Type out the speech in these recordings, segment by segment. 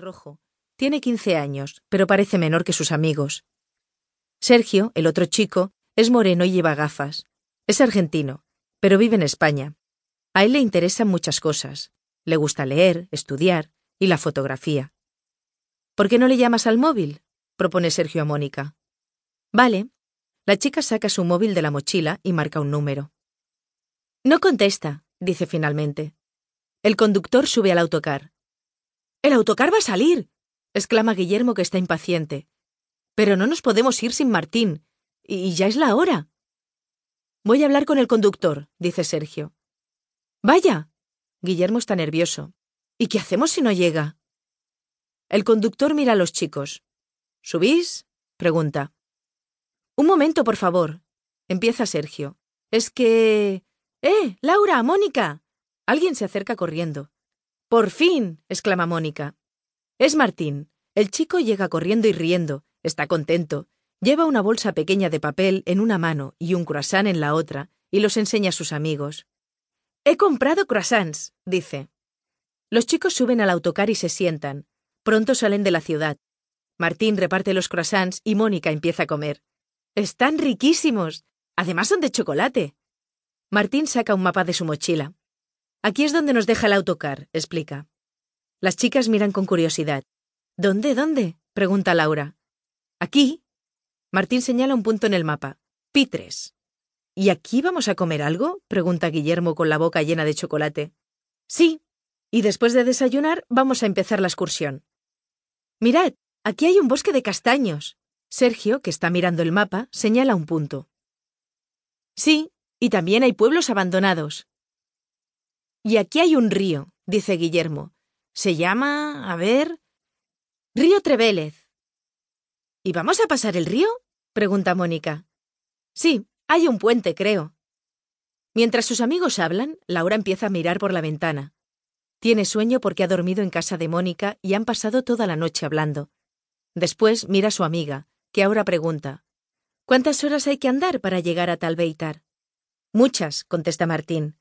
pelirrojo. Tiene quince años, pero parece menor que sus amigos. Sergio, el otro chico, es moreno y lleva gafas. Es argentino, pero vive en España. A él le interesan muchas cosas. Le gusta leer, estudiar y la fotografía. ¿Por qué no le llamas al móvil? propone Sergio a Mónica. Vale. La chica saca su móvil de la mochila y marca un número. No contesta, dice finalmente. El conductor sube al autocar. ¡El autocar va a salir! exclama Guillermo que está impaciente. Pero no nos podemos ir sin Martín. Y ya es la hora. Voy a hablar con el conductor, dice Sergio. Vaya. Guillermo está nervioso. ¿Y qué hacemos si no llega? El conductor mira a los chicos. ¿Subís? pregunta. Un momento, por favor. Empieza Sergio. Es que... ¡Eh! Laura, Mónica. Alguien se acerca corriendo. Por fin. exclama Mónica. Es Martín. El chico llega corriendo y riendo. Está contento. Lleva una bolsa pequeña de papel en una mano y un croissant en la otra, y los enseña a sus amigos. He comprado croissants, dice. Los chicos suben al autocar y se sientan. Pronto salen de la ciudad. Martín reparte los croissants y Mónica empieza a comer. Están riquísimos. Además son de chocolate. Martín saca un mapa de su mochila. Aquí es donde nos deja el autocar, explica. Las chicas miran con curiosidad. ¿Dónde, dónde? pregunta Laura. Aquí. Martín señala un punto en el mapa. Pitres. ¿Y aquí vamos a comer algo? pregunta Guillermo con la boca llena de chocolate. Sí. Y después de desayunar vamos a empezar la excursión. Mirad, aquí hay un bosque de castaños. Sergio, que está mirando el mapa, señala un punto. Sí, y también hay pueblos abandonados. Y aquí hay un río, dice Guillermo. Se llama, a ver, Río Trevélez. ¿Y vamos a pasar el río? pregunta Mónica. Sí, hay un puente, creo. Mientras sus amigos hablan, Laura empieza a mirar por la ventana. Tiene sueño porque ha dormido en casa de Mónica y han pasado toda la noche hablando. Después mira a su amiga, que ahora pregunta ¿Cuántas horas hay que andar para llegar a Talbeitar? Muchas, contesta Martín.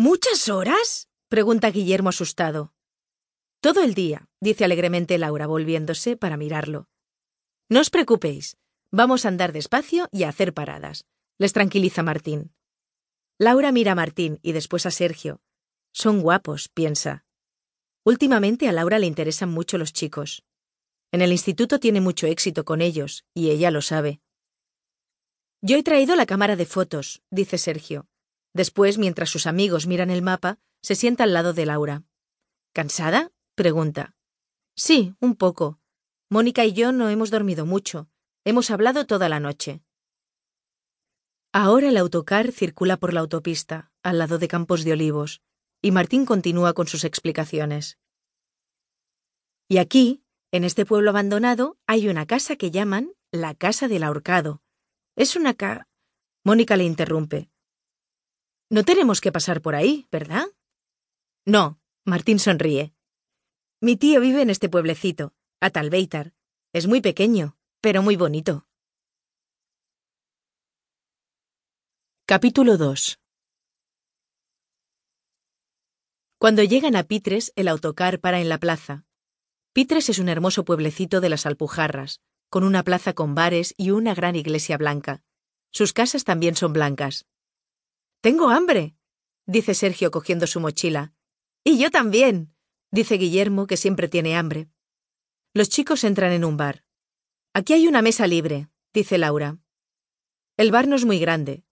¿Muchas horas? pregunta Guillermo asustado. Todo el día, dice alegremente Laura volviéndose para mirarlo. No os preocupéis, vamos a andar despacio y a hacer paradas, les tranquiliza Martín. Laura mira a Martín y después a Sergio. Son guapos, piensa. Últimamente a Laura le interesan mucho los chicos. En el instituto tiene mucho éxito con ellos, y ella lo sabe. Yo he traído la cámara de fotos, dice Sergio. Después, mientras sus amigos miran el mapa, se sienta al lado de Laura. ¿Cansada? pregunta. Sí, un poco, Mónica y yo no hemos dormido mucho. Hemos hablado toda la noche. Ahora el autocar circula por la autopista, al lado de Campos de Olivos, y Martín continúa con sus explicaciones. Y aquí, en este pueblo abandonado, hay una casa que llaman la Casa del Ahorcado. Es una ca... Mónica le interrumpe. No tenemos que pasar por ahí, ¿verdad? No, Martín sonríe. Mi tío vive en este pueblecito. Atalbeitar. Es muy pequeño, pero muy bonito. Capítulo 2 Cuando llegan a Pitres, el autocar para en la plaza. Pitres es un hermoso pueblecito de las Alpujarras, con una plaza con bares y una gran iglesia blanca. Sus casas también son blancas. Tengo hambre, dice Sergio cogiendo su mochila. Y yo también, dice Guillermo, que siempre tiene hambre. Los chicos entran en un bar. Aquí hay una mesa libre, dice Laura. El bar no es muy grande.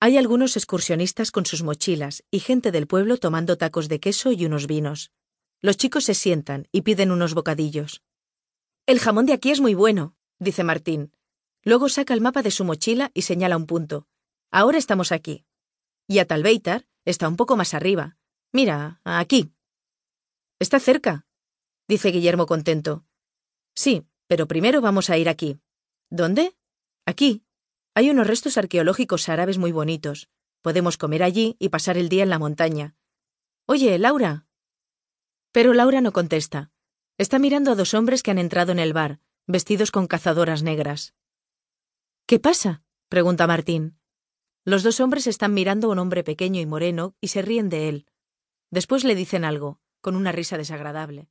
Hay algunos excursionistas con sus mochilas y gente del pueblo tomando tacos de queso y unos vinos. Los chicos se sientan y piden unos bocadillos. El jamón de aquí es muy bueno, dice Martín. Luego saca el mapa de su mochila y señala un punto. Ahora estamos aquí. Y a Talbeitar está un poco más arriba. Mira, aquí. Está cerca, dice Guillermo contento. Sí, pero primero vamos a ir aquí. ¿Dónde? Aquí. Hay unos restos arqueológicos árabes muy bonitos. Podemos comer allí y pasar el día en la montaña. Oye, Laura. Pero Laura no contesta. Está mirando a dos hombres que han entrado en el bar, vestidos con cazadoras negras. ¿Qué pasa? pregunta Martín. Los dos hombres están mirando a un hombre pequeño y moreno y se ríen de él. Después le dicen algo, con una risa desagradable.